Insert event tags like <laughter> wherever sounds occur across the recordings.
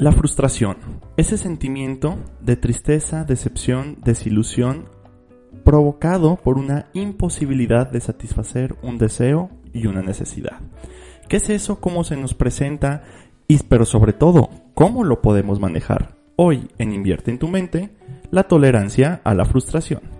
La frustración, ese sentimiento de tristeza, decepción, desilusión, provocado por una imposibilidad de satisfacer un deseo y una necesidad. ¿Qué es eso? ¿Cómo se nos presenta? Y pero sobre todo, ¿cómo lo podemos manejar? Hoy en Invierte en tu mente, la tolerancia a la frustración.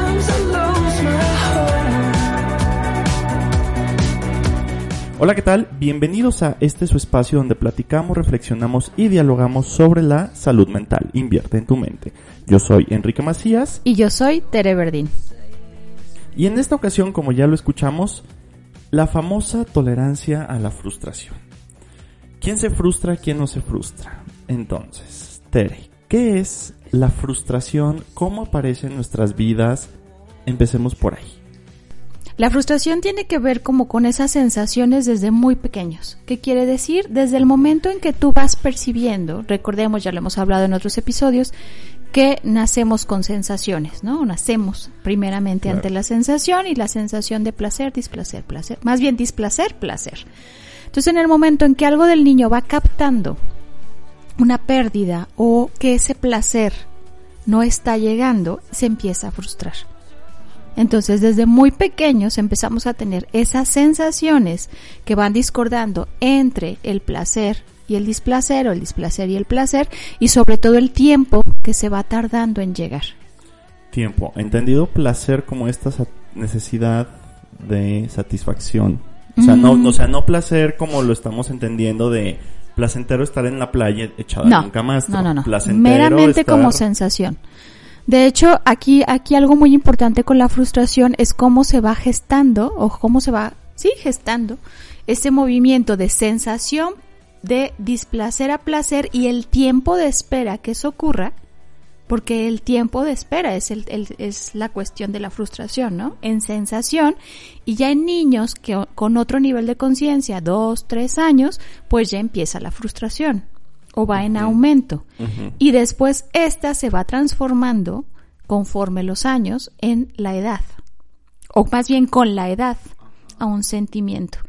Hola, ¿qué tal? Bienvenidos a este su espacio donde platicamos, reflexionamos y dialogamos sobre la salud mental. Invierte en tu mente. Yo soy Enrique Macías. Y yo soy Tere Verdín. Y en esta ocasión, como ya lo escuchamos, la famosa tolerancia a la frustración. ¿Quién se frustra? ¿Quién no se frustra? Entonces, Tere, ¿qué es la frustración? ¿Cómo aparece en nuestras vidas? Empecemos por ahí. La frustración tiene que ver como con esas sensaciones desde muy pequeños. ¿Qué quiere decir? Desde el momento en que tú vas percibiendo, recordemos, ya lo hemos hablado en otros episodios, que nacemos con sensaciones, ¿no? Nacemos primeramente ante la sensación y la sensación de placer, displacer, placer. Más bien displacer, placer. Entonces en el momento en que algo del niño va captando una pérdida o que ese placer no está llegando, se empieza a frustrar. Entonces, desde muy pequeños empezamos a tener esas sensaciones que van discordando entre el placer y el displacer o el displacer y el placer y sobre todo el tiempo que se va tardando en llegar. Tiempo. Entendido placer como esta necesidad de satisfacción. O sea, no, o sea, no placer como lo estamos entendiendo de placentero estar en la playa echado en un camastro. No, no, no. Meramente como sensación. De hecho, aquí, aquí algo muy importante con la frustración es cómo se va gestando o cómo se va, sí, gestando ese movimiento de sensación de displacer a placer y el tiempo de espera que eso ocurra, porque el tiempo de espera es, el, es la cuestión de la frustración, ¿no? En sensación y ya en niños que con otro nivel de conciencia, dos, tres años, pues ya empieza la frustración o va en aumento. Y después esta se va transformando conforme los años en la edad. O más bien con la edad a un sentimiento.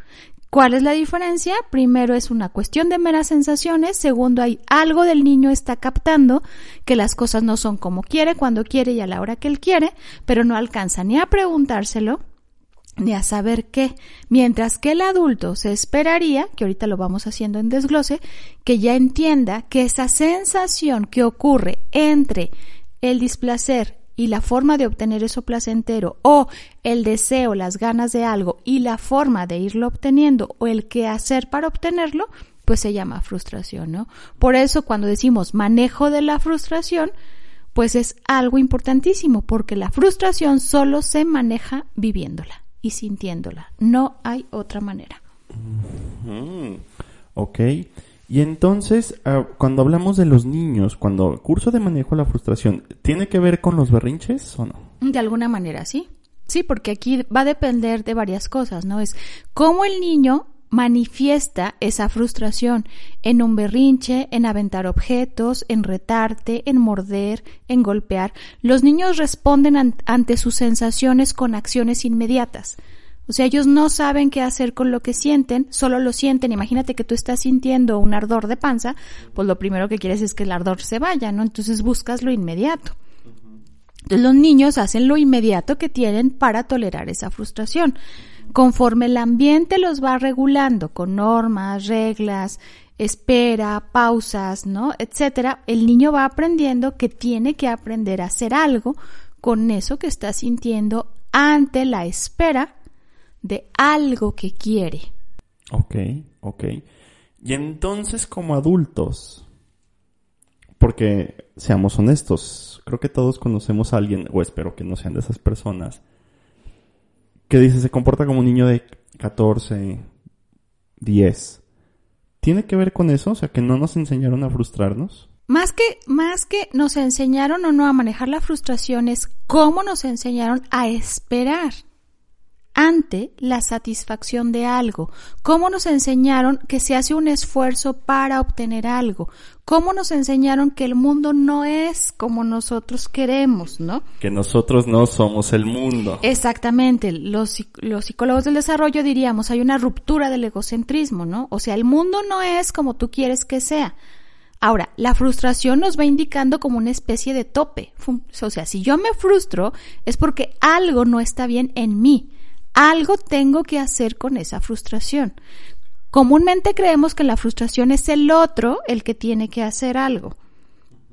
¿Cuál es la diferencia? Primero es una cuestión de meras sensaciones, segundo hay algo del niño está captando que las cosas no son como quiere, cuando quiere y a la hora que él quiere, pero no alcanza ni a preguntárselo ni a saber qué, mientras que el adulto se esperaría, que ahorita lo vamos haciendo en desglose, que ya entienda que esa sensación que ocurre entre el displacer y la forma de obtener eso placentero o el deseo, las ganas de algo y la forma de irlo obteniendo o el qué hacer para obtenerlo, pues se llama frustración, ¿no? Por eso cuando decimos manejo de la frustración, pues es algo importantísimo porque la frustración solo se maneja viviéndola y sintiéndola. No hay otra manera. Ok. Y entonces, ah, cuando hablamos de los niños, cuando curso de manejo de la frustración, ¿tiene que ver con los berrinches o no? De alguna manera, sí. Sí, porque aquí va a depender de varias cosas, ¿no? Es cómo el niño manifiesta esa frustración en un berrinche, en aventar objetos, en retarte, en morder, en golpear. Los niños responden ante sus sensaciones con acciones inmediatas. O sea, ellos no saben qué hacer con lo que sienten, solo lo sienten. Imagínate que tú estás sintiendo un ardor de panza, pues lo primero que quieres es que el ardor se vaya, ¿no? Entonces buscas lo inmediato. Entonces los niños hacen lo inmediato que tienen para tolerar esa frustración. Conforme el ambiente los va regulando con normas, reglas, espera, pausas, ¿no? etcétera, el niño va aprendiendo que tiene que aprender a hacer algo con eso que está sintiendo ante la espera de algo que quiere. Ok, ok. Y entonces como adultos, porque seamos honestos, creo que todos conocemos a alguien, o espero que no sean de esas personas, que dice se comporta como un niño de 14, 10. ¿Tiene que ver con eso? O sea, que no nos enseñaron a frustrarnos. Más que, más que nos enseñaron o no a manejar la frustración es cómo nos enseñaron a esperar ante la satisfacción de algo, cómo nos enseñaron que se hace un esfuerzo para obtener algo, cómo nos enseñaron que el mundo no es como nosotros queremos, ¿no? Que nosotros no somos el mundo. Exactamente, los, los psicólogos del desarrollo diríamos, hay una ruptura del egocentrismo, ¿no? O sea, el mundo no es como tú quieres que sea. Ahora, la frustración nos va indicando como una especie de tope. O sea, si yo me frustro es porque algo no está bien en mí. Algo tengo que hacer con esa frustración. Comúnmente creemos que la frustración es el otro el que tiene que hacer algo.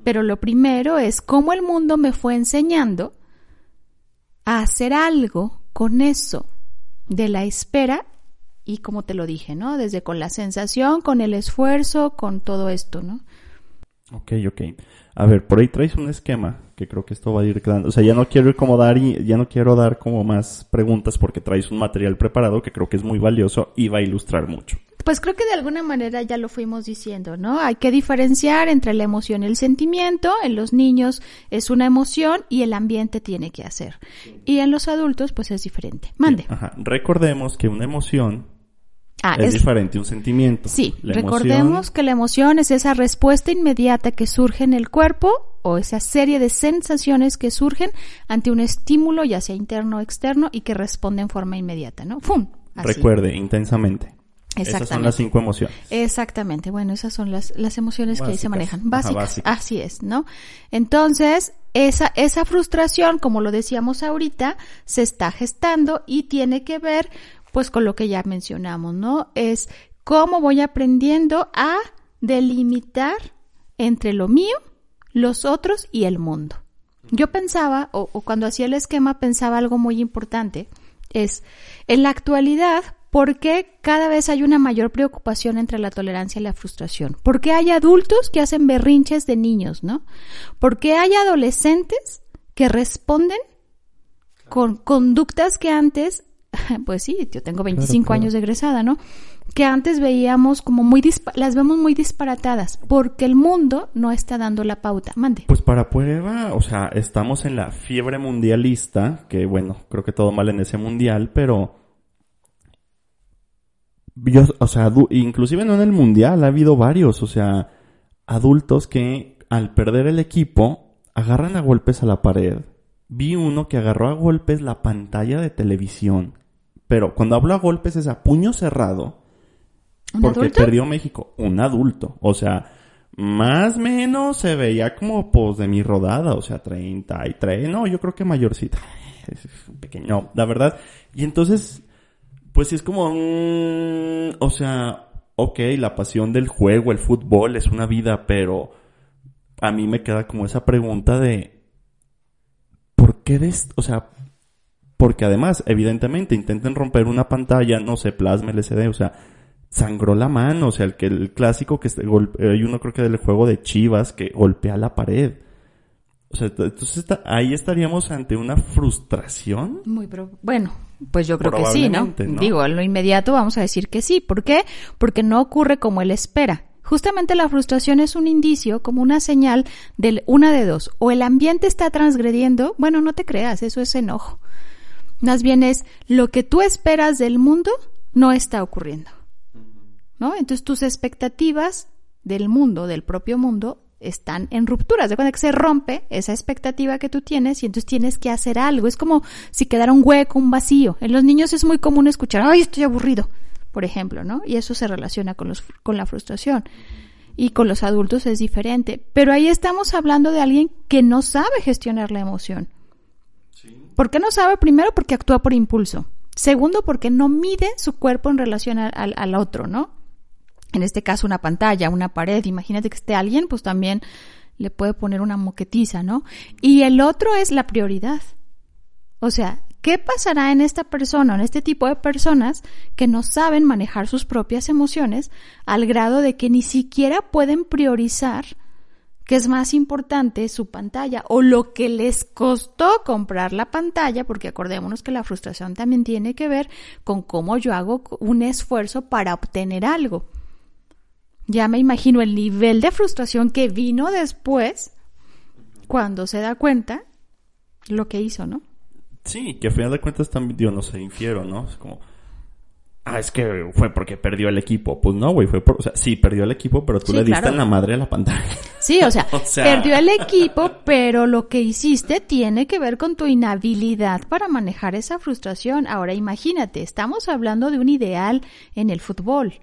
Pero lo primero es cómo el mundo me fue enseñando a hacer algo con eso de la espera y como te lo dije, ¿no? Desde con la sensación, con el esfuerzo, con todo esto, ¿no? Ok, ok. A ver, por ahí traes un esquema que creo que esto va a ir quedando. O sea, ya no quiero ir como dar y ya no quiero dar como más preguntas porque traes un material preparado que creo que es muy valioso y va a ilustrar mucho. Pues creo que de alguna manera ya lo fuimos diciendo, ¿no? Hay que diferenciar entre la emoción y el sentimiento. En los niños es una emoción y el ambiente tiene que hacer. Y en los adultos, pues es diferente. Mande. Ajá. Recordemos que una emoción Ah, es, diferente un sentimiento. Sí, recordemos que la emoción es esa respuesta inmediata que surge en el cuerpo o esa serie de sensaciones que surgen ante un estímulo, ya sea interno o externo, y que responde en forma inmediata, ¿no? ¡Fum! Recuerde, intensamente. Esas son las cinco emociones. Exactamente. Bueno, esas son las, las emociones que ahí se manejan. Básicas. Así es, ¿no? Entonces, esa, esa frustración, como lo decíamos ahorita, se está gestando y tiene que ver pues con lo que ya mencionamos, ¿no? Es cómo voy aprendiendo a delimitar entre lo mío, los otros y el mundo. Yo pensaba, o, cuando hacía el esquema pensaba algo muy importante, es en la actualidad, ¿por qué cada vez hay una mayor preocupación entre la tolerancia y la frustración? ¿Por qué hay adultos que hacen berrinches de niños, no? ¿Por qué hay adolescentes que responden con conductas que antes <laughs> pues sí, yo tengo 25 años de egresada, ¿no? Que antes veíamos como muy, las vemos muy disparatadas, porque el mundo no está dando la pauta. Mande. Pues para prueba, o sea, estamos en la fiebre mundialista, que bueno, creo que todo mal en ese mundial, pero yo, o sea, inclusive no en el mundial, ha habido varios, o sea, adultos que al perder el equipo agarran a golpes a la pared. Vi uno que agarró a golpes la pantalla de televisión pero cuando hablo a golpes es a puño cerrado. porque perdió México. Un adulto. O sea, más o menos se veía como pues de mi rodada. O sea, 33. No, yo creo que mayorcita. <laughs> Pequeño. la verdad. Y entonces, pues sí es como... O sea, ok, la pasión del juego, el fútbol es una vida, pero a mí me queda como esa pregunta de... ¿Por qué des, o sea, porque además, evidentemente, intenten romper una pantalla, no sé, plasma LCD, o sea, sangró la mano, o sea, el que el clásico que hay uno creo que del juego de Chivas que golpea la pared. O sea, entonces ahí estaríamos ante una frustración. Muy bueno, pues yo creo que sí, ¿no? Digo, en lo inmediato vamos a decir que sí. ¿Por qué? Porque no ocurre como él espera. Justamente la frustración es un indicio, como una señal de una de dos. O el ambiente está transgrediendo, bueno, no te creas, eso es enojo. Más bien es lo que tú esperas del mundo no está ocurriendo. ¿No? Entonces tus expectativas del mundo, del propio mundo, están en rupturas. De cuando que se rompe esa expectativa que tú tienes y entonces tienes que hacer algo. Es como si quedara un hueco, un vacío. En los niños es muy común escuchar, ay, estoy aburrido, por ejemplo, ¿no? Y eso se relaciona con, los, con la frustración. Y con los adultos es diferente. Pero ahí estamos hablando de alguien que no sabe gestionar la emoción. ¿Por qué no sabe? Primero, porque actúa por impulso. Segundo, porque no mide su cuerpo en relación al, otro, ¿no? En este caso, una pantalla, una pared. Imagínate que esté alguien, pues también le puede poner una moquetiza, ¿no? Y el otro es la prioridad. O sea, ¿qué pasará en esta persona, en este tipo de personas que no saben manejar sus propias emociones al grado de que ni siquiera pueden priorizar que es más importante su pantalla o lo que les costó comprar la pantalla, porque acordémonos que la frustración también tiene que ver con cómo yo hago un esfuerzo para obtener algo. Ya me imagino el nivel de frustración que vino después cuando se da cuenta lo que hizo, ¿no? Sí, que a final de cuentas también, digo, no sé, infiero, ¿no? Es como, ah, es que fue porque perdió el equipo. Pues no, güey, fue por, o sea, sí, perdió el equipo, pero tú Sí, le diste claro. en la madre a la pantalla. Sí, o sea, <laughs> O sea- perdió el equipo, pero lo que hiciste tiene que ver con tu inhabilidad para manejar esa frustración. Ahora imagínate, estamos hablando de un ideal en el fútbol.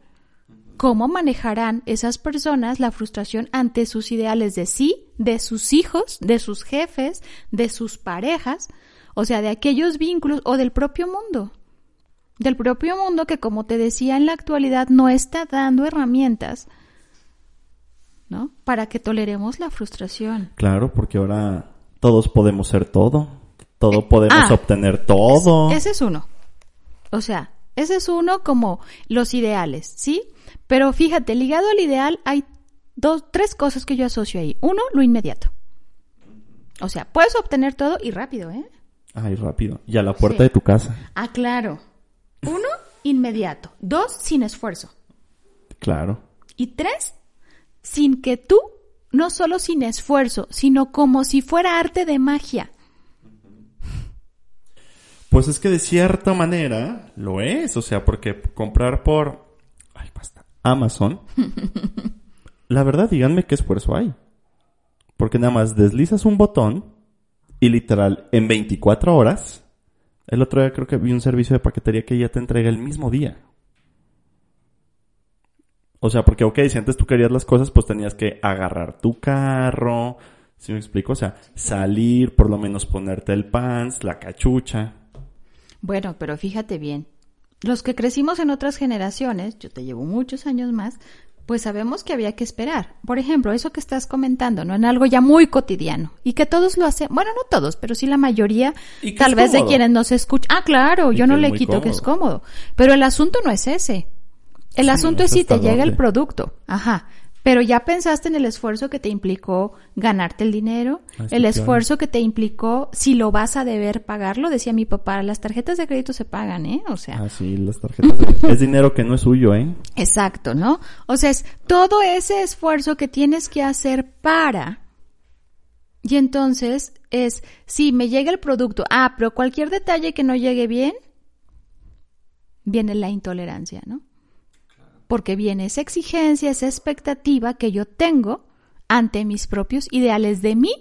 ¿Cómo manejarán esas personas la frustración ante sus ideales de sí, de sus hijos, de sus jefes, de sus parejas, o sea, de aquellos vínculos o del propio mundo? Del propio mundo que, como te decía, en la actualidad no está dando herramientas ¿no? Para que toleremos la frustración. Claro, porque ahora todos podemos ser todo. Todo podemos ah, obtener todo. Ese es uno. O sea, ese es uno como los ideales, ¿sí? Pero fíjate, ligado al ideal hay dos, tres cosas que yo asocio ahí. Uno, lo inmediato. O sea, puedes obtener todo y rápido, ¿eh? Ay, rápido. Y a la puerta Sí. de tu casa. Ah, claro. Uno, inmediato. Dos, sin esfuerzo. Claro. Y tres, sin que tú, no solo sin esfuerzo, sino como si fuera arte de magia. Pues es que de cierta manera lo es, o sea, porque comprar por ay, basta, Amazon, <laughs> la verdad, díganme qué esfuerzo hay. Porque nada más deslizas un botón y literal en 24 horas, el otro día creo que vi un servicio de paquetería que ya te entrega el mismo día. O sea, porque ok, si antes tú querías las cosas, pues tenías que agarrar tu carro, ¿sí me explico? O sea, salir, por lo menos ponerte el pants, la cachucha. Bueno, pero fíjate bien, los que crecimos en otras generaciones, yo te llevo muchos años más, pues sabemos que había que esperar. Por ejemplo, eso que estás comentando, ¿no? En algo ya muy cotidiano. Y que todos lo hacen, bueno, no todos, pero sí la mayoría, Y que tal vez de quienes nos escuchan. Ah, claro, Y yo no le quito que es cómodo. Pero el asunto no es ese. El Sí, asunto es si te llega el producto. Ajá. Pero ya pensaste en el esfuerzo que te implicó ganarte el dinero, sí, el esfuerzo que te implicó si lo vas a deber pagarlo, decía mi papá, las tarjetas de crédito se pagan, ¿eh? O sea, Ah, sí, las tarjetas. de- es dinero que no es suyo, ¿eh? exacto, ¿no? O sea, es todo ese esfuerzo que tienes que hacer para. Y entonces es, si me llega el producto, ah, pero cualquier detalle que no llegue bien, viene la intolerancia, ¿no? Porque viene esa exigencia, esa expectativa que yo tengo ante mis propios ideales de mí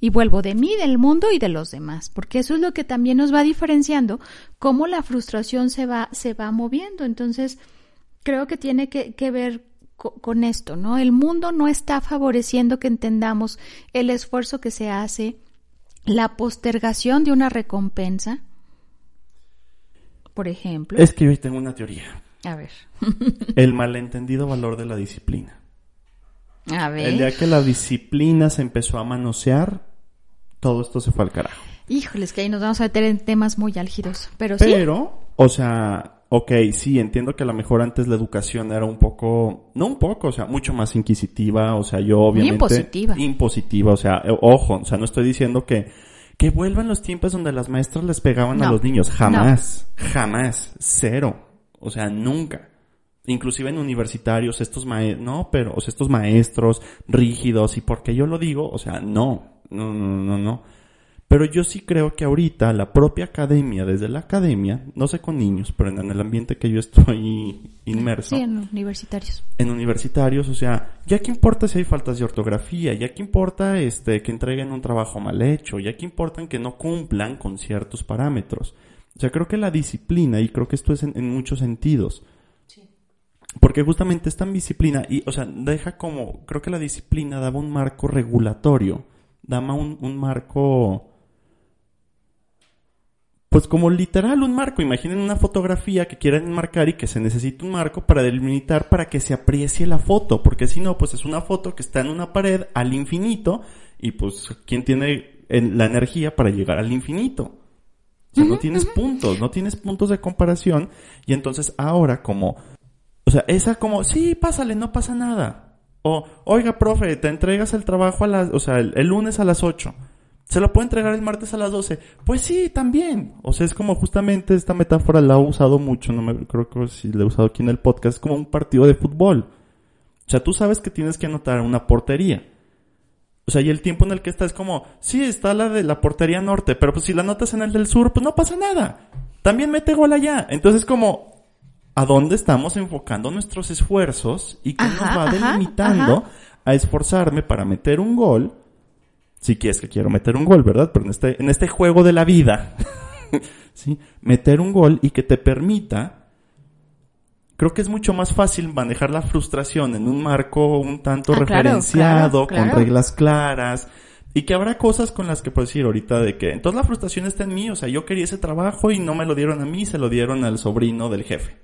y vuelvo de mí, del mundo y de los demás, porque eso es lo que también nos va diferenciando cómo la frustración se va se va moviendo. Entonces, creo que tiene que, ver co- con esto, ¿no? El mundo no está favoreciendo que entendamos el esfuerzo que se hace, la postergación de una recompensa, por ejemplo. Es que hoy tengo una teoría. A ver. El malentendido valor de la disciplina. A ver. El día que la disciplina se empezó a manosear, todo esto se fue al carajo. Híjoles, que ahí nos vamos a meter en temas muy álgidos. Pero, sí. Pero, o sea, ok, sí, entiendo que a lo mejor antes la educación era un poco, no un poco, o sea, mucho más inquisitiva, o sea, yo obviamente... impositiva. Impositiva, o sea, eh, ojo, o sea, no estoy diciendo que, que vuelvan los tiempos donde las maestras les pegaban a los niños, jamás, jamás, cero, o sea, nunca. Inclusive en universitarios, estos maestros, no, pero, o sea, estos maestros rígidos, y porque yo lo digo, o sea, no, no, no, no, no. Pero yo sí creo que ahorita la propia academia, desde la academia, no sé con niños, pero en el ambiente que yo estoy <laughs> inmerso, Sí, en universitarios. en universitarios, o sea, ya que importa si hay faltas de ortografía, ya que importa este que entreguen un trabajo mal hecho, ya que importan que no cumplan con ciertos parámetros. O sea, creo que la disciplina, y creo que esto es en, en muchos sentidos. Porque justamente esta disciplina, y, o sea, deja como, creo que la disciplina daba un marco regulatorio, daba un, un marco, pues como literal un marco. Imaginen una fotografía que quieren enmarcar y que se necesita un marco para delimitar para que se aprecie la foto, porque si no, pues es una foto que está en una pared al infinito y pues ¿quién tiene en- la energía para llegar al infinito? No tienes puntos, no tienes puntos de comparación y entonces ahora como, o sea, esa como, sí, pásale, no pasa nada. O, oiga, profe, te entregas el trabajo a las, o sea, el, el lunes a las 8. ¿Se lo puedo entregar el martes a las 12? Pues sí, también. O sea, es como justamente esta metáfora la he usado mucho, no me creo que si la he usado aquí en el podcast, es como un partido de fútbol. O sea, tú sabes que tienes que anotar una portería. O sea, y el tiempo en el que está es como, sí, está la de la portería norte, pero pues si la anotas en el del sur, pues no pasa nada. También mete gol allá. Entonces como, ¿a dónde estamos enfocando nuestros esfuerzos y qué nos va delimitando a esforzarme para meter un gol? Si quieres que quiero meter un gol, ¿verdad? Pero en este, en este juego de la vida, <laughs> ¿sí? Meter un gol y que te permita creo que es mucho más fácil manejar la frustración en un marco un tanto ah, referenciado, con reglas claras, y que habrá cosas con las que puedo decir ahorita de que entonces la frustración está en mí, o sea, yo quería ese trabajo y no me lo dieron a mí, se lo dieron al sobrino del jefe.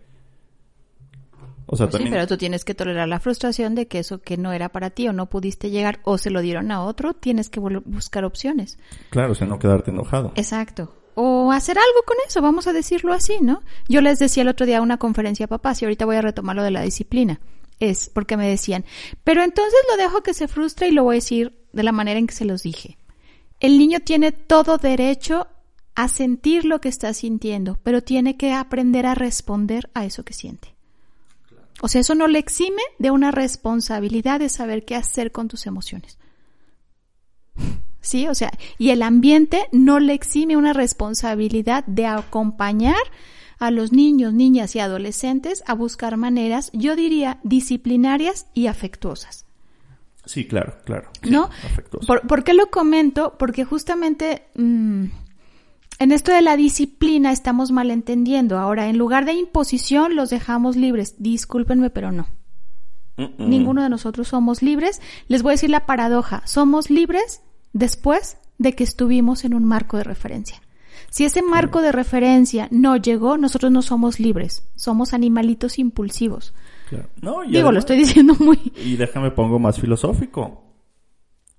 O sea, pues también... Sí, pero tú tienes que tolerar la frustración de que eso que no era para ti o no pudiste llegar o se lo dieron a otro, tienes que buscar opciones. Claro, o sea, no quedarte enojado. Exacto o hacer algo con eso, vamos a decirlo así, ¿no? Yo les decía el otro día una conferencia a papás y ahorita voy a retomar lo de la disciplina. Es porque me decían, pero entonces lo dejo que se frustre y lo voy a decir de la manera en que se los dije. El niño tiene todo derecho a sentir lo que está sintiendo, pero tiene que aprender a responder a eso que siente. O sea, eso no le exime de una responsabilidad de saber qué hacer con tus emociones. ¿Sí? O sea, y el ambiente no le exime una responsabilidad de acompañar a los niños, niñas y adolescentes a buscar maneras, yo diría, disciplinarias y afectuosas. Sí, claro, claro. ¿No? ¿Por, qué lo comento? Porque justamente mm, en esto de la disciplina estamos malentendiendo. Ahora, en lugar de imposición, los dejamos libres. Discúlpenme, pero no. Ninguno de nosotros somos libres. Les voy a decir la paradoja. Somos libres después de que estuvimos en un marco de referencia. Si ese marco de referencia no llegó, nosotros no somos libres, somos animalitos impulsivos. Digo, lo estoy diciendo muy... Y déjame pongo más filosófico.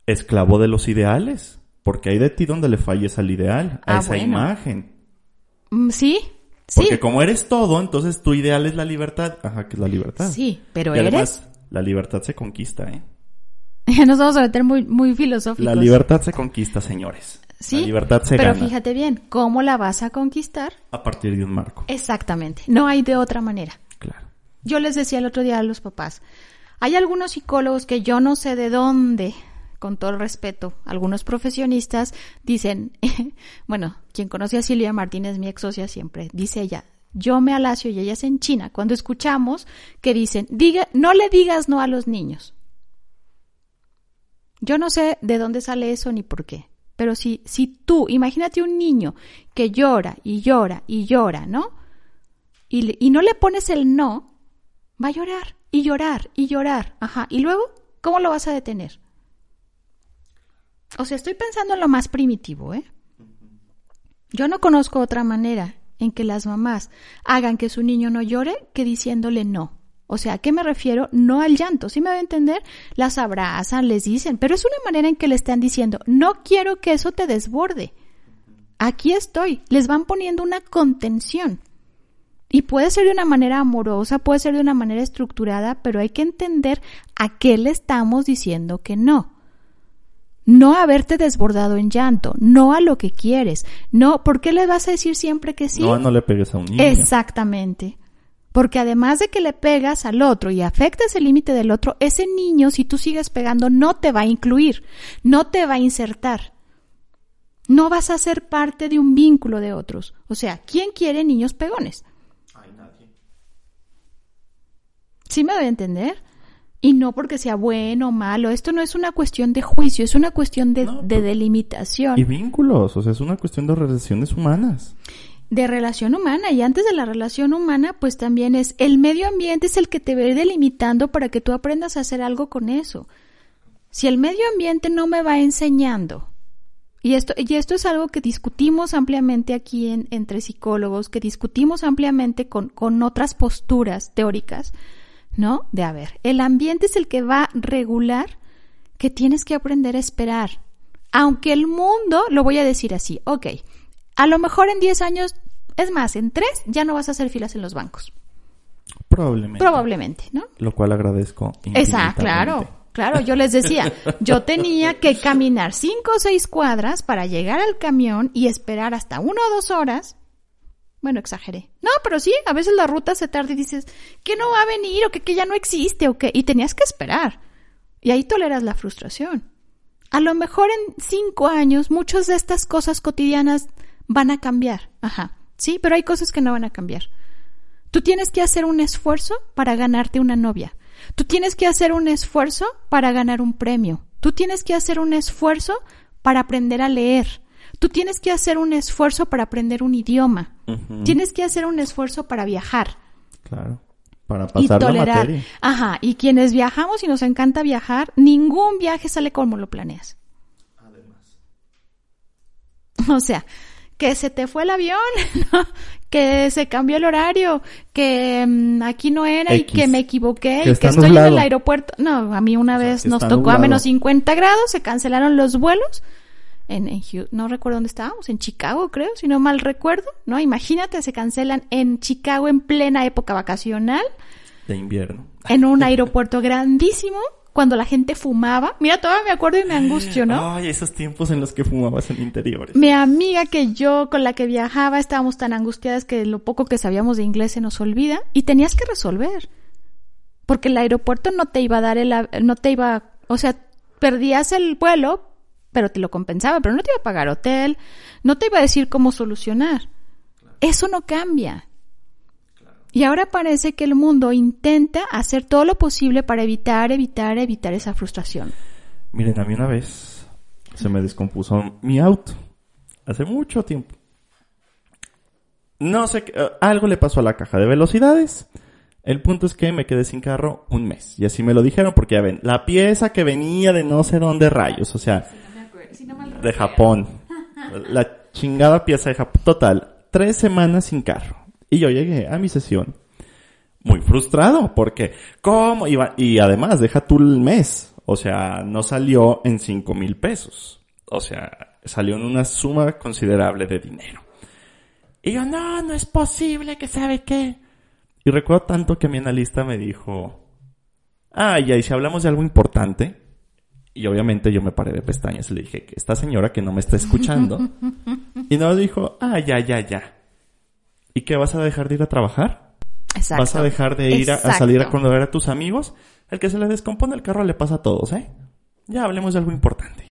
Esclavo de los ideales. Porque hay de ti donde le falles al ideal, a ah, esa imagen. Mm, sí, Porque como eres todo, entonces tu ideal es la libertad. Ajá, que es la libertad. Sí, pero eres... la libertad se conquista, ¿eh? <laughs> Nos vamos a meter muy, muy filosóficos. La libertad se conquista, señores. Sí. La libertad se pero fíjate bien, ¿cómo la vas a conquistar? A partir de un marco. Exactamente. No hay de otra manera. Claro. Yo les decía el otro día a los papás, hay algunos psicólogos que yo no sé de dónde, con todo el respeto, algunos profesionistas dicen, <laughs> bueno, quien conoce a Silvia Martínez, mi ex socia siempre, dice ella, yo me alacio y ella es en China, cuando escuchamos que dicen, diga, no le digas no a los niños. Yo no sé de dónde sale eso ni por qué. Pero si, si tú, imagínate un niño que llora y llora y llora, ¿no? Y, y no le pones el no, va a llorar y llorar y llorar. Ajá. Y luego, ¿cómo lo vas a detener? O sea, estoy pensando en lo más primitivo, ¿eh? Yo no conozco otra manera en que las mamás hagan que su niño no llore que diciéndole no. O sea, ¿a qué me refiero? No al llanto, ¿sí me va a entender? Las abrazan, les dicen, pero es una manera en que le están diciendo, no quiero que eso te desborde. Aquí estoy. Les van poniendo una contención. Y puede ser de una manera amorosa, puede ser de una manera estructurada, pero hay que entender a qué le estamos diciendo que no. No haberte desbordado en llanto, no a lo que quieres, no, ¿por qué le vas a decir siempre que sí? No, no le pegues a un niño. Exactamente. Porque además de que le pegas al otro y afectas el límite del otro, ese niño, si tú sigues pegando, no te va a incluir, no te va a insertar. No vas a ser parte de un vínculo de otros. O sea, ¿quién quiere niños pegones? Hay nadie. ¿Sí me doy a entender? Y no porque sea bueno o malo. Esto no es una cuestión de juicio, es una cuestión de, de delimitación. Y vínculos, o sea, es una cuestión de relaciones humanas de relación humana y antes de la relación humana pues también es el medio ambiente es el que te ve delimitando para que tú aprendas a hacer algo con eso. Si el medio ambiente no me va enseñando y esto, y esto es algo que discutimos ampliamente aquí en, entre psicólogos, que discutimos ampliamente con, con otras posturas teóricas, ¿no? De a ver, el ambiente es el que va a regular que tienes que aprender a esperar. Aunque el mundo, lo voy a decir así, ok, a lo mejor en 10 años, es más, en 3 ya no vas a hacer filas en los bancos. Probablemente. Probablemente, ¿no? Lo cual agradezco. Exacto, claro. Claro, yo les decía, yo tenía que caminar cinco o seis cuadras para llegar al camión y esperar hasta una o dos horas. Bueno, exageré. No, pero sí, a veces la ruta se tarda y dices, que no va a venir o que, que ya no existe o que... Y tenías que esperar. Y ahí toleras la frustración. A lo mejor en cinco años muchas de estas cosas cotidianas van a cambiar. Ajá. Sí, pero hay cosas que no van a cambiar. Tú tienes que hacer un esfuerzo para ganarte una novia. Tú tienes que hacer un esfuerzo para ganar un premio. Tú tienes que hacer un esfuerzo para aprender a leer. Tú tienes que hacer un esfuerzo para aprender un idioma. Tienes que hacer un esfuerzo para viajar. Claro. Para pasar la materia. Ajá. Y quienes viajamos y nos encanta viajar, ningún viaje sale como lo planeas. Además. <laughs> O sea, que se te fue el avión, <laughs> que se cambió el horario, que mm, aquí no era y que me equivoqué y que estoy en el aeropuerto. No, a mí una vez nos tocó a menos 50 grados, se cancelaron los vuelos. En, en, no recuerdo dónde estábamos, en Chicago creo, si no mal recuerdo, ¿no? Imagínate, se cancelan en Chicago en plena época vacacional. De invierno. En un aeropuerto grandísimo cuando la gente fumaba. Mira, todavía me acuerdo y me angustio, ¿no? Ay, esos tiempos en los que fumabas en interiores. Mi amiga que yo, con la que viajaba, estábamos tan angustiadas que lo poco que sabíamos de inglés se nos olvida y tenías que resolver. Porque el aeropuerto no te iba a dar el, no te iba, o sea, perdías el vuelo, pero te lo compensaba, pero no te iba a pagar hotel, no te iba a decir cómo solucionar. Eso no cambia. Y ahora parece que el mundo intenta hacer todo lo posible para evitar, evitar, evitar esa frustración. Miren, a mí una vez se me descompuso mi auto. Hace mucho tiempo. No sé, eh, algo le pasó a la caja de velocidades. El punto es que me quedé sin carro un mes. Y así me lo dijeron porque ya ven, la pieza que venía de no sé dónde rayos, o sea, de Japón. <laughs> La chingada pieza de Japón. Total, tres semanas sin carro. Y yo llegué a mi sesión muy frustrado porque, ¿cómo? Iba? Y además, deja tú el mes. O sea, no salió en cinco mil pesos. O sea, salió en una suma considerable de dinero. Y yo, no, no es posible, que sabe qué. Y recuerdo tanto que mi analista me dijo, ah, ya, y si hablamos de algo importante, y obviamente yo me paré de pestañas y le dije que esta señora que no me está escuchando. <laughs> y no dijo, ah, ya, ya, ya. ¿Y qué vas a dejar de ir a trabajar? Exacto. ¿Vas a dejar de ir a, salir a conocer a tus amigos? El que se le descompone el carro le pasa a todos, ¿eh? Ya hablemos de algo importante.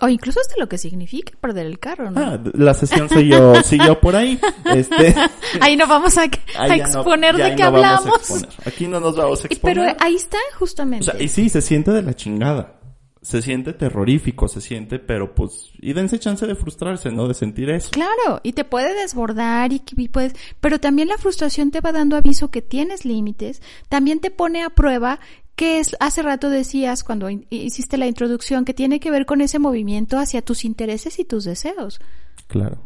O incluso hasta lo que significa perder el carro, ¿no? Ah, la sesión siguió, <laughs> siguió por ahí. Este, <laughs> ahí no vamos a, exponer de qué hablamos. Aquí no nos vamos a exponer. Pero ahí está, justamente. O sea, y sí, se siente de la chingada se siente terrorífico, se siente, pero pues, y dense chance de frustrarse, ¿no? De sentir eso. Claro, y te puede desbordar y, puedes, pero también la frustración te va dando aviso que tienes límites, también te pone a prueba que es, hace rato decías cuando hiciste la introducción que tiene que ver con ese movimiento hacia tus intereses y tus deseos. Claro.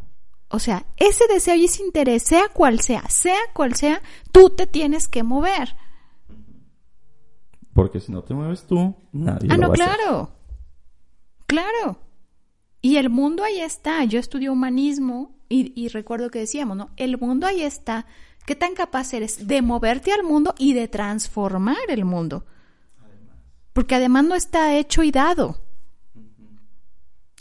O sea, ese deseo y ese interés, sea cual sea, sea cual sea, tú te tienes que mover. Porque si no te mueves tú, nadie ah, lo no, claro. Claro. Y el mundo ahí está. Yo estudio humanismo y, recuerdo que decíamos, ¿no? El mundo ahí está. ¿Qué tan capaz eres de moverte al mundo y de transformar el mundo? Porque además no está hecho y dado.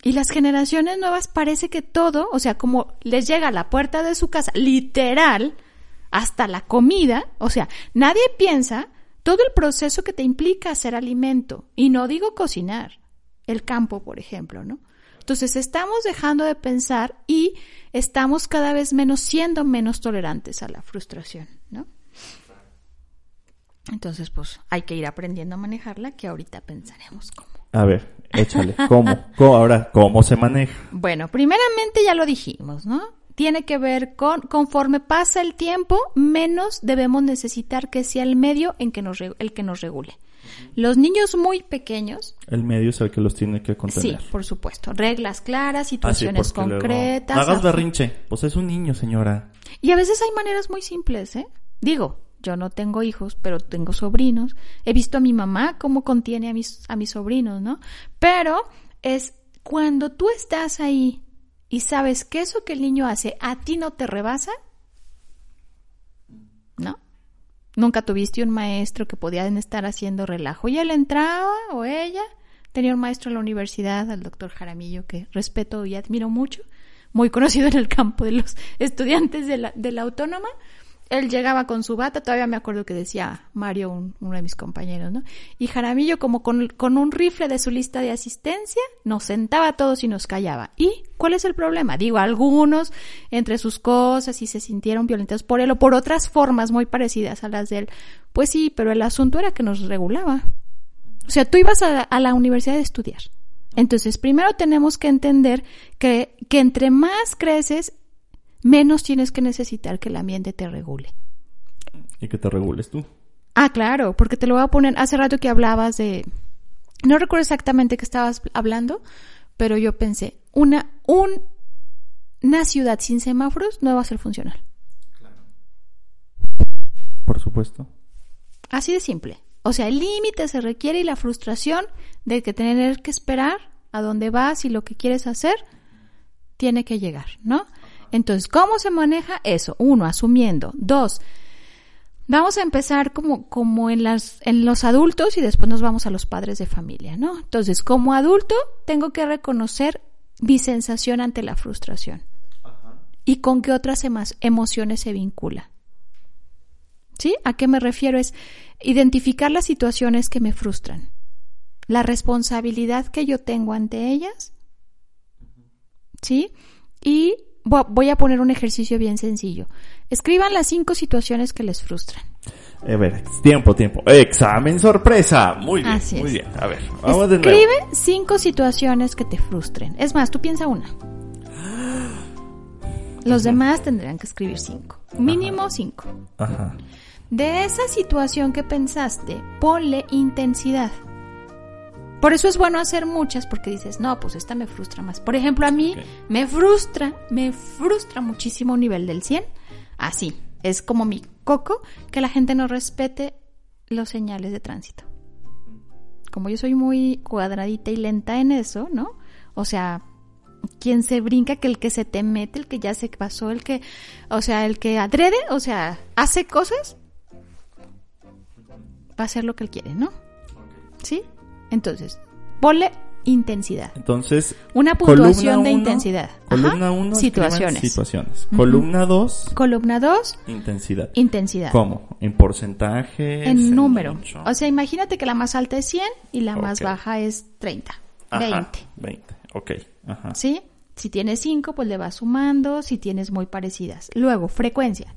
Y las generaciones nuevas parece que todo, o sea, como les llega a la puerta de su casa, literal, hasta la comida, o sea, nadie piensa todo el proceso que te implica hacer alimento. Y no digo cocinar, el campo, por ejemplo, ¿no? Entonces estamos dejando de pensar y estamos cada vez menos siendo menos tolerantes a la frustración, ¿no? Entonces, pues hay que ir aprendiendo a manejarla, que ahorita pensaremos cómo. A ver, échale, ¿cómo? ¿Cómo ahora, ¿cómo se maneja? Bueno, primeramente ya lo dijimos, ¿no? Tiene que ver con conforme pasa el tiempo, menos debemos necesitar que sea el medio en que nos, el que nos regule. Los niños muy pequeños. El medio es el que los tiene que contener. Sí, por supuesto. Reglas claras, ah, situaciones concretas. hagas berrinche. Pues es un niño, señora. Y a veces hay maneras muy simples, ¿eh? Digo, yo no tengo hijos, pero tengo sobrinos. He visto a mi mamá cómo contiene a mis, a mis sobrinos, ¿no? Pero es cuando tú estás ahí y sabes que eso que el niño hace a ti no te rebasa, ¿no? Nunca tuviste un maestro que podían estar haciendo relajo y él entraba o ella. Tenía un maestro en la universidad, al doctor Jaramillo, que respeto y admiro mucho. muy conocido en el campo de los estudiantes de la, de la autónoma. Él llegaba con su bata, todavía me acuerdo que decía Mario, uno de mis compañeros, ¿no? Y Jaramillo, como con, con, un rifle de su lista de asistencia, nos sentaba a todos y nos callaba. ¿Y cuál es el problema? Digo, algunos, entre sus cosas, y se sintieron violentados por él o por otras formas muy parecidas a las de él. Pues sí, pero el asunto era que nos regulaba. O sea, tú ibas a, a la universidad a estudiar. Entonces, primero tenemos que entender que, que entre más creces, menos tienes que necesitar que el ambiente te regule. Y que te regules tú. Ah, claro, porque te lo voy a poner hace rato que hablabas de no recuerdo exactamente qué estabas hablando, pero yo pensé, una un, una ciudad sin semáforos no va a ser funcional. Claro. Por supuesto. Así de simple. O sea, el límite se requiere y la frustración de que tener que esperar a dónde vas y lo que quieres hacer tiene que llegar, ¿no? Entonces, ¿cómo se maneja eso? Uno, asumiendo. Dos, vamos a empezar como, como en, las, en los adultos y después nos vamos a los padres de familia, ¿no? Entonces, como adulto, tengo que reconocer mi sensación ante la frustración. ¿Y con qué otras emociones se vincula? ¿Sí? ¿A qué me refiero? Es identificar las situaciones que me frustran, la responsabilidad que yo tengo ante ellas, ¿sí? Y voy a poner un ejercicio bien sencillo. Escriban las cinco situaciones que les frustran. A ver, tiempo, tiempo. Examen sorpresa. Muy bien, muy bien. A ver, vamos de nuevo. Escribe cinco situaciones que te frustren. Es más, tú piensa una. Los demás tendrán que escribir cinco. Mínimo cinco. Ajá. De esa situación que pensaste, ponle intensidad. Por eso es bueno hacer muchas porque dices, no, pues esta me frustra más. Por ejemplo, a mí me frustra, me frustra muchísimo un nivel del 100. Así, es como mi coco que la gente no respete los señales de tránsito. Como yo soy muy cuadradita y lenta en eso, ¿no? O sea, quien se brinca, que el que se te mete, el que ya se pasó, el que, o sea, el que adrede, o sea, hace cosas, va a hacer lo que él quiere, ¿no? ¿Sí? Entonces, ponle intensidad. Entonces, una puntuación de intensidad. Columna 1, situaciones. situaciones. Columna 2, columna 2, intensidad. Intensidad. ¿Cómo? ¿En porcentaje? En número. O sea, imagínate que la más alta es 100 y la más baja es 30. 20. 20. Ok. Ajá. ¿Sí? Si tienes 5, pues le vas sumando, si tienes muy parecidas. Luego, frecuencia.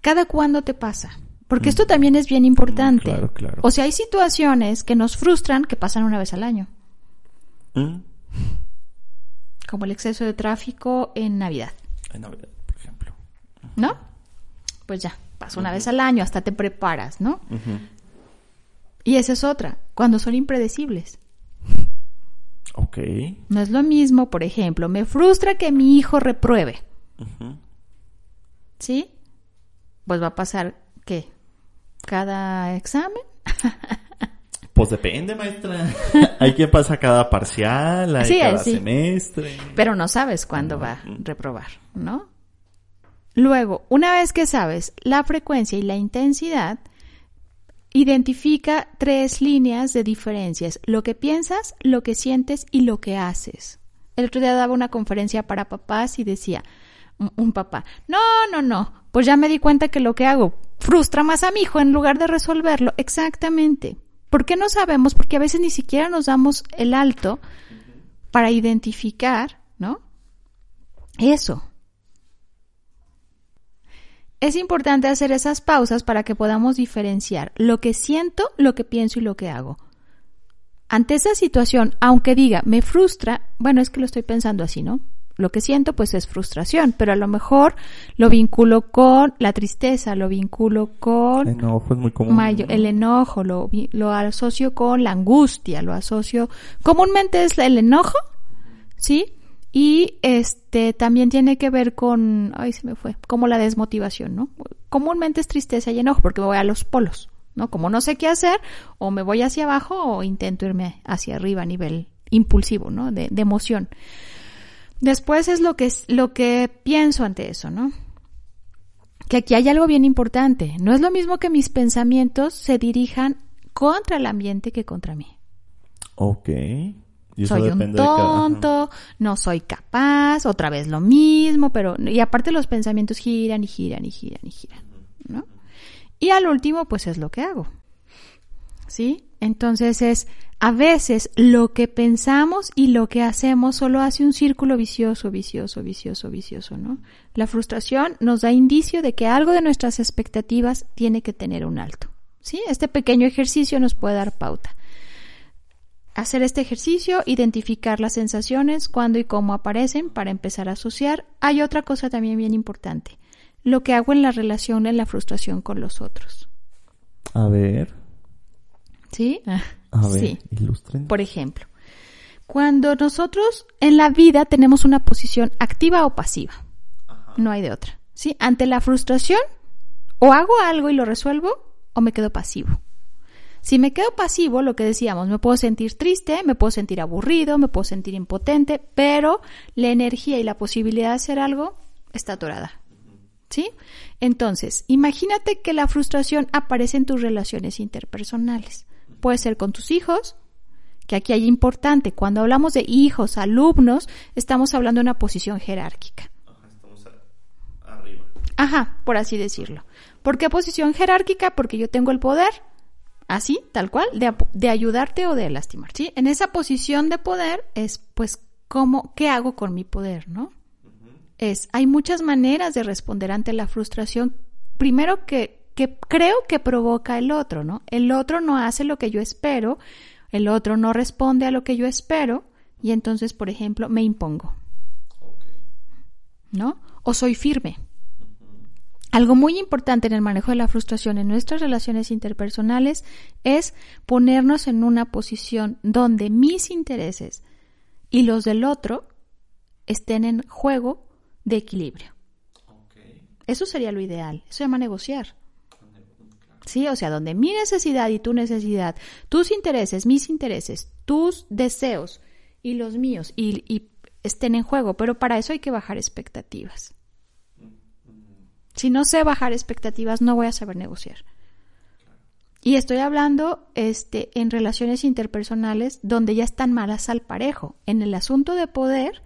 ¿Cada cuándo te pasa? Porque esto también es bien importante. Claro, claro. O sea, hay situaciones que nos frustran que pasan una vez al año. ¿Mm? Como el exceso de tráfico en Navidad. En Navidad, por ejemplo. ¿No? Pues ya, pasa una vez al año, hasta te preparas, ¿no? Y esa es otra, cuando son impredecibles. Ok. No es lo mismo, por ejemplo, me frustra que mi hijo repruebe. ¿Sí? Pues va a pasar, ¿qué? Cada examen? <laughs> Pues depende, maestra. <laughs> hay quien pasa cada parcial, hay cada semestre. Pero no sabes cuándo va a reprobar, ¿no? Luego, una vez que sabes la frecuencia y la intensidad, identifica tres líneas de diferencias. Lo que piensas, lo que sientes y lo que haces. El otro día daba una conferencia para papás y decía, un papá, no, no, no, pues ya me di cuenta que lo que hago frustra más a mi hijo en lugar de resolverlo. Exactamente. ¿Por qué no sabemos? Porque a veces ni siquiera nos damos el alto para identificar, ¿no? Eso. Es importante hacer esas pausas para que podamos diferenciar lo que siento, lo que pienso y lo que hago. Ante esa situación, aunque diga, me frustra, bueno, es que lo estoy pensando así, ¿no? Lo que siento pues es frustración, pero a lo mejor lo vinculo con la tristeza, lo vinculo con... El enojo es muy común. El enojo, lo, lo asocio con la angustia, lo asocio... Comúnmente es el enojo, ¿sí? Y este también tiene que ver con, ay se me fue, como la desmotivación, ¿no? Comúnmente es tristeza y enojo porque me voy a los polos, ¿no? Como no sé qué hacer, o me voy hacia abajo o intento irme hacia arriba a nivel impulsivo, ¿no? De, de emoción. Después es lo que, lo que pienso ante eso, ¿no? Que aquí hay algo bien importante. No es lo mismo que mis pensamientos se dirijan contra el ambiente que contra mí. Ok. soy un tonto, no soy capaz, otra vez lo mismo, pero y aparte los pensamientos giran y giran y giran y giran, ¿no? Y al último, pues es lo que hago. ¿Sí? Entonces es a veces lo que pensamos y lo que hacemos solo hace un círculo vicioso, vicioso, vicioso, vicioso, ¿no? La frustración nos da indicio de que algo de nuestras expectativas tiene que tener un alto. ¿Sí? Este pequeño ejercicio nos puede dar pauta hacer este ejercicio, identificar las sensaciones, cuándo y cómo aparecen para empezar a asociar. Hay otra cosa también bien importante, lo que hago en la relación, en la frustración con los otros. A ver. ¿Sí? A ver, sí. ilustren. Por ejemplo, cuando nosotros en la vida tenemos una posición activa o pasiva, no hay de otra. ¿Sí? Ante la frustración, o hago algo y lo resuelvo, o me quedo pasivo. Si me quedo pasivo, lo que decíamos, me puedo sentir triste, me puedo sentir aburrido, me puedo sentir impotente, pero la energía y la posibilidad de hacer algo está atorada. ¿Sí? Entonces, imagínate que la frustración aparece en tus relaciones interpersonales. Puede ser con tus hijos, que aquí hay importante. Cuando hablamos de hijos, alumnos, estamos hablando de una posición jerárquica. Ajá, estamos arriba. Ajá, por así decirlo. ¿Por qué posición jerárquica? Porque yo tengo el poder, así, tal cual, de, de ayudarte o de lastimar, ¿sí? En esa posición de poder es, pues, ¿cómo, qué hago con mi poder, no? Es, hay muchas maneras de responder ante la frustración. Primero que, que creo que provoca el otro, ¿no? El otro no hace lo que yo espero, el otro no responde a lo que yo espero, y entonces, por ejemplo, me impongo. ¿No? O soy firme. Algo muy importante en el manejo de la frustración en nuestras relaciones interpersonales es ponernos en una posición donde mis intereses y los del otro estén en juego de equilibrio. Eso sería lo ideal. Eso se llama negociar. Sí, o sea, donde mi necesidad y tu necesidad, tus intereses, mis intereses, tus deseos y los míos y estén en juego, pero para eso hay que bajar expectativas. Si no sé bajar expectativas, no voy a saber negociar. Y estoy hablando este, en relaciones interpersonales donde ya están malas al parejo. En el asunto de poder,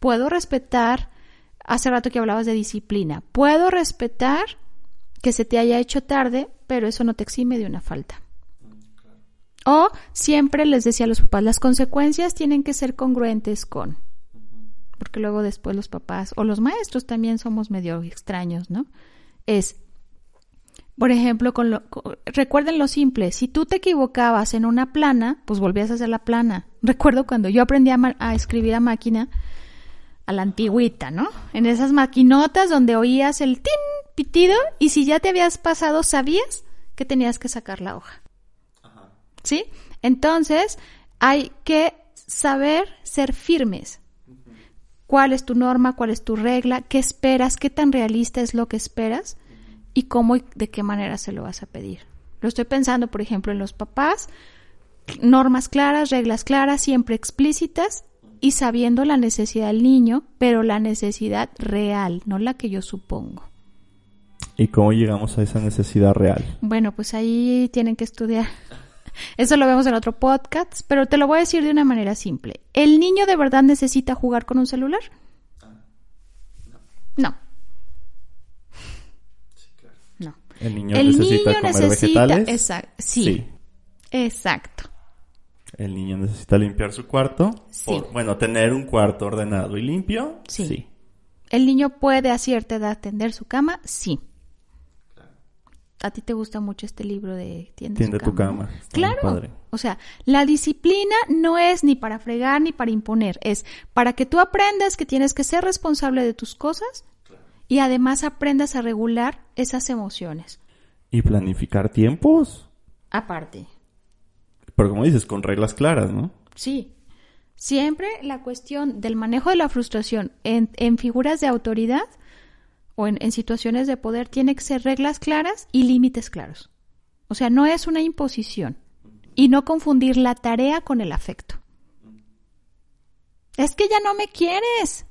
puedo respetar, hace rato que hablabas de disciplina, puedo respetar que se te haya hecho tarde, pero eso no te exime de una falta. O siempre les decía a los papás, las consecuencias tienen que ser congruentes con porque luego después los papás o los maestros también somos medio extraños, ¿no? Es, por ejemplo, con lo, recuerden lo simple, si tú te equivocabas en una plana, pues volvías a hacer la plana. Recuerdo cuando yo aprendí a, escribir a máquina, a la antigüita, ¿no? En esas maquinotas donde oías el tin pitido y si ya te habías pasado sabías que tenías que sacar la hoja. ¿Sí? Entonces, hay que saber ser firmes. Cuál es tu norma, cuál es tu regla, qué esperas, qué tan realista es lo que esperas y cómo y de qué manera se lo vas a pedir. Lo estoy pensando, por ejemplo, en los papás, normas claras, reglas claras, siempre explícitas y sabiendo la necesidad del niño, pero la necesidad real, no la que yo supongo. ¿Y cómo llegamos a esa necesidad real? Bueno, pues ahí tienen que estudiar. <laughs> Eso lo vemos en otro podcast, pero te lo voy a decir de una manera simple. ¿El niño de verdad necesita jugar con un celular? No. No. El niño necesita comer vegetales. Exacto. Sí. Exacto. El niño necesita limpiar su cuarto. Sí. bueno, tener un cuarto ordenado y limpio. sí. ¿El niño puede a cierta edad tender su cama? Sí a ti te gusta mucho este libro de Tiende, tu cama. Claro. O sea, la disciplina no es ni para fregar ni para imponer, es para que tú aprendas que tienes que ser responsable de tus cosas y además aprendas a regular esas emociones. Y planificar tiempos. Aparte. Pero como dices, con reglas claras, ¿no? Sí. Siempre la cuestión del manejo de la frustración en, figuras de autoridad o en, situaciones de poder tiene que ser reglas claras y límites claros. O sea, no es una imposición. Y no confundir la tarea con el afecto. Es que ya no me quieres.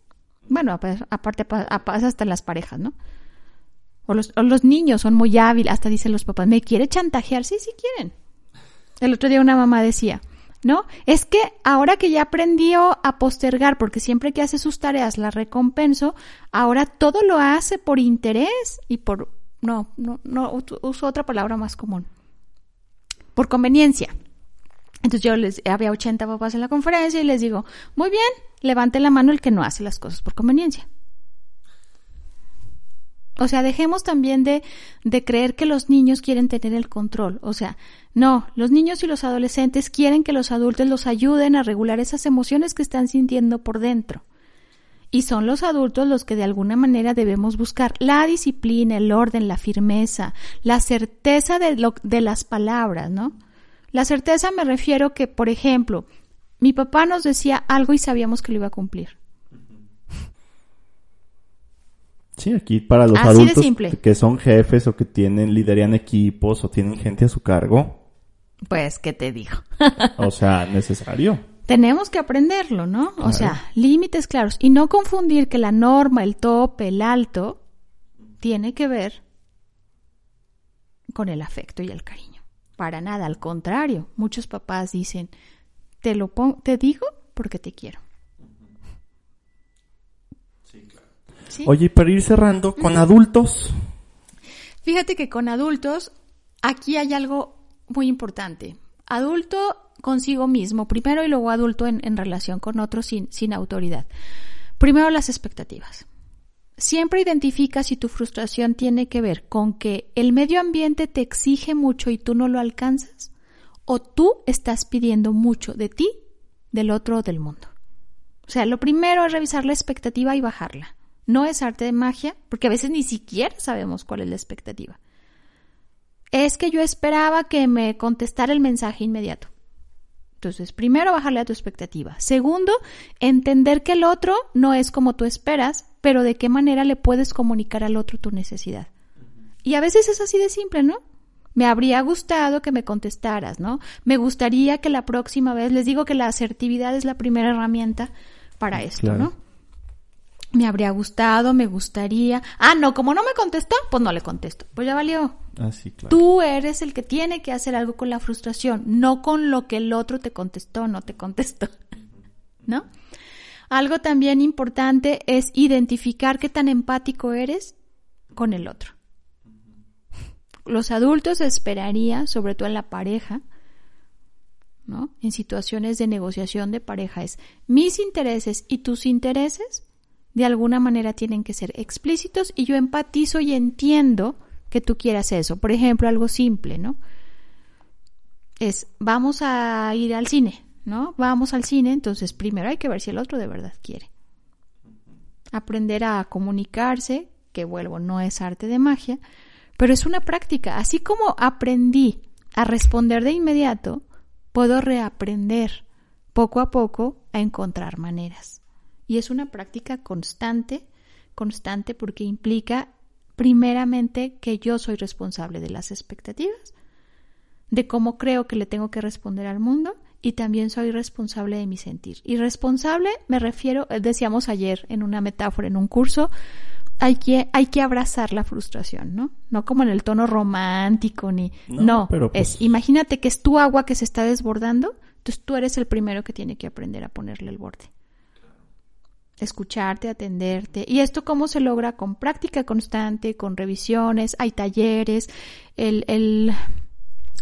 Bueno, aparte pasa hasta en las parejas, ¿no? O los, o los niños son muy hábiles, hasta dicen los papás, ¿me quiere chantajear? Sí, sí quieren. El otro día una mamá decía, ¿no? Es que ahora que ya aprendió a postergar, porque siempre que hace sus tareas la recompenso, ahora todo lo hace por interés y por, no, no, no, uso otra palabra más común, por conveniencia. Entonces yo les, había 80 papás en la conferencia y les digo, muy bien, levante la mano el que no hace las cosas por conveniencia. O sea, dejemos también de, de creer que los niños quieren tener el control. O sea, no, los niños y los adolescentes quieren que los adultos los ayuden a regular esas emociones que están sintiendo por dentro. Y son los adultos los que de alguna manera debemos buscar la disciplina, el orden, la firmeza, la certeza de, lo, de las palabras, ¿no? La certeza me refiero que, por ejemplo, mi papá nos decía algo y sabíamos que lo iba a cumplir. Sí, aquí para los adultos que son jefes o que tienen, lideran equipos o tienen gente a su cargo. Pues, ¿qué te digo? <laughs> o sea, necesario. Tenemos que aprenderlo, ¿no? O sea, límites claros. Y no confundir que la norma, el tope, el alto, tiene que ver con el afecto y el cariño. Para nada, al contrario. Muchos papás dicen, te lo pongo, te digo porque te quiero. Oye, para ir cerrando, con adultos. Fíjate que con adultos, aquí hay algo muy importante. Adulto consigo mismo, primero y luego adulto en, en relación con otros sin, sin autoridad. Primero las expectativas. Siempre identifica si tu frustración tiene que ver con que el medio ambiente te exige mucho y tú no lo alcanzas, o tú estás pidiendo mucho de ti, del otro o del mundo. O sea, lo primero es revisar la expectativa y bajarla. No es arte de magia, porque a veces ni siquiera sabemos cuál es la expectativa. Es que yo esperaba que me contestara el mensaje inmediato. Entonces, primero, bajarle a tu expectativa. Segundo, entender que el otro no es como tú esperas, pero de qué manera le puedes comunicar al otro tu necesidad. Y a veces es así de simple, ¿no? Me habría gustado que me contestaras, ¿no? Me gustaría que la próxima vez, les digo que la asertividad es la primera herramienta para esto, ¿no? me habría gustado, me gustaría. Ah, no, como no me contestó, pues no le contesto. Pues ya valió. Ah, sí, claro. Tú eres el que tiene que hacer algo con la frustración, no con lo que el otro te contestó, no te contestó. <laughs> ¿No? Algo también importante es identificar qué tan empático eres con el otro. Los adultos esperaría, sobre todo en la pareja, ¿no? En situaciones de negociación de pareja es mis intereses y tus intereses de alguna manera tienen que ser explícitos y yo empatizo y entiendo que tú quieras eso. Por ejemplo, algo simple, ¿no? Es, vamos a ir al cine, ¿no? Vamos al cine, entonces primero hay que ver si el otro de verdad quiere. Aprender a comunicarse, que vuelvo, no es arte de magia, pero es una práctica. Así como aprendí a responder de inmediato, puedo reaprender poco a poco a encontrar maneras. Y es una práctica constante, constante porque implica primeramente que yo soy responsable de las expectativas, de cómo creo que le tengo que responder al mundo y también soy responsable de mi sentir. Y responsable me refiero, eh, decíamos ayer en una metáfora, en un curso, hay que, hay que abrazar la frustración, ¿no? No como en el tono romántico ni, no, pero es, pues imagínate que es tu agua que se está desbordando, entonces tú eres el primero que tiene que aprender a ponerle el borde escucharte, atenderte. ¿Y esto cómo se logra? Con práctica constante, con revisiones, hay talleres, el, el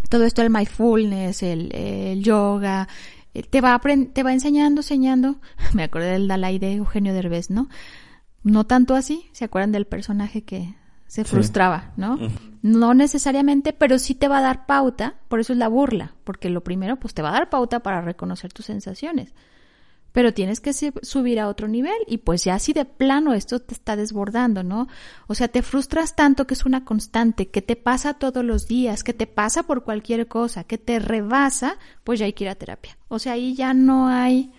todo esto, el mindfulness, el, el yoga, eh, te va, te va enseñando, enseñando. <laughs> Me acordé del Dalai de Eugenio Derbez, ¿no? No tanto así, ¿se acuerdan del personaje que se frustraba, ¿no? No necesariamente, pero sí te va a dar pauta, por eso es la burla, porque lo primero, pues te va a dar pauta para reconocer tus sensaciones pero tienes que subir a otro nivel y pues ya si de plano esto te está desbordando, ¿no? O sea, te frustras tanto que es una constante, que te pasa todos los días, que te pasa por cualquier cosa, que te rebasa, pues ya hay que ir a terapia. O sea, ahí ya no hay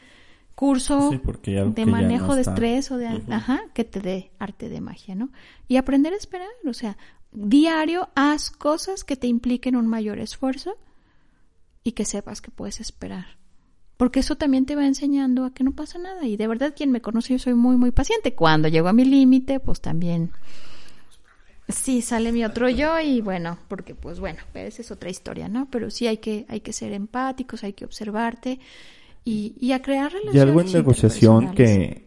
curso de manejo de estrés o de, ajá, que te dé arte de magia, ¿no? Y aprender a esperar, o sea, diario haz cosas que te impliquen un mayor esfuerzo y que sepas que puedes esperar porque eso también te va enseñando a que no pasa nada. Y de verdad, quien me conoce, yo soy muy, muy paciente. Cuando llego a mi límite, pues también Sí, sale mi otro yo y bueno, porque pues bueno, esa es otra historia, ¿no? Pero sí hay que, hay que ser empáticos, hay que observarte y, y a crear relaciones. Y algo en negociación que...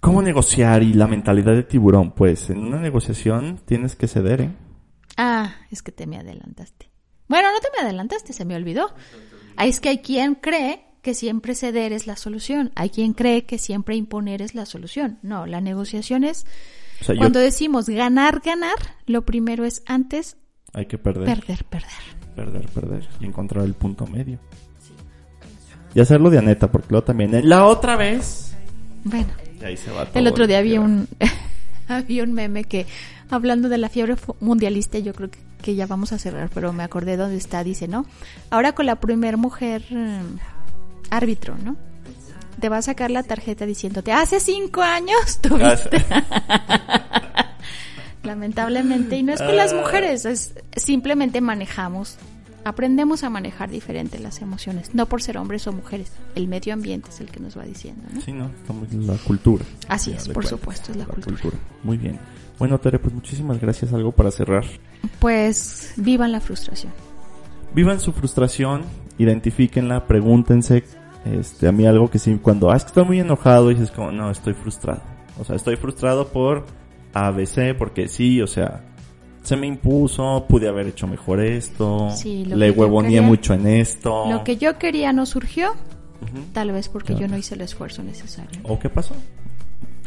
¿Cómo negociar y la mentalidad de tiburón? Pues en una negociación tienes que ceder, ¿eh? Ah, es que te me adelantaste. Bueno, no te me adelantaste, se me olvidó. Ahí es que hay quien cree que siempre ceder es la solución. Hay quien cree que siempre imponer es la solución. No, la negociación es cuando decimos ganar, ganar, lo primero es antes hay que perder. Perder, perder. Perder, perder y encontrar el punto medio. Y hacerlo de aneta, porque luego también la otra vez. Bueno. el otro día había un <laughs> había un meme que hablando de la fiebre mundialista, yo creo que, ya vamos a cerrar, pero me acordé dónde está, dice, ¿no? Ahora con la primer mujer mm, árbitro, ¿no? Te va a sacar la tarjeta diciéndote, hace cinco años tuviste. <laughs> Lamentablemente, y no es con las ah. mujeres, es simplemente manejamos, aprendemos a manejar diferente las emociones, no por ser hombres o mujeres, el medio ambiente es el que nos va diciendo, ¿no? Sí, no, la cultura. Así es, por supuesto, es la, cultura. Muy bien. Bueno, Tere, pues muchísimas gracias. ¿Algo para cerrar? Pues vivan la frustración. Vivan su frustración, identifíquenla, pregúntense. Este, a mí algo que sí, cuando ah, es que estoy muy enojado, dices como, no, estoy frustrado. O sea, estoy frustrado por ABC, porque sí, o sea, se me impuso, pude haber hecho mejor esto, le huevoneé mucho en esto. Lo que yo quería no surgió, tal vez porque yo no hice el esfuerzo necesario. ¿O qué pasó?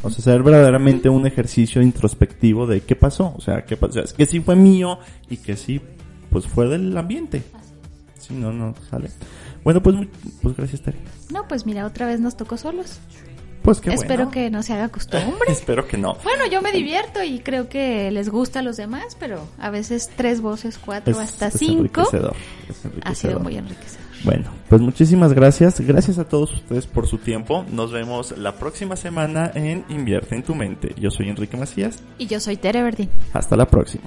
O sea, hacer verdaderamente un ejercicio introspectivo de qué pasó. O sea, qué pasó. es que sí fue mío y que sí, pues fue del ambiente. Si no, no sale. Bueno, pues, pues gracias, Terry. No, pues mira, otra vez nos tocó solos. Pues qué Espero que no se haga costumbre. <laughs> Espero que no. Bueno, yo me divierto y creo que les gusta a los demás, pero a veces tres voces, cuatro, hasta cinco. Ha sido muy enriquecedor. Bueno, pues muchísimas gracias. Gracias a todos ustedes por su tiempo. Nos vemos la próxima semana en Invierte en tu mente. Yo soy Enrique Macías. Y yo soy Tere Verdín. Hasta la próxima.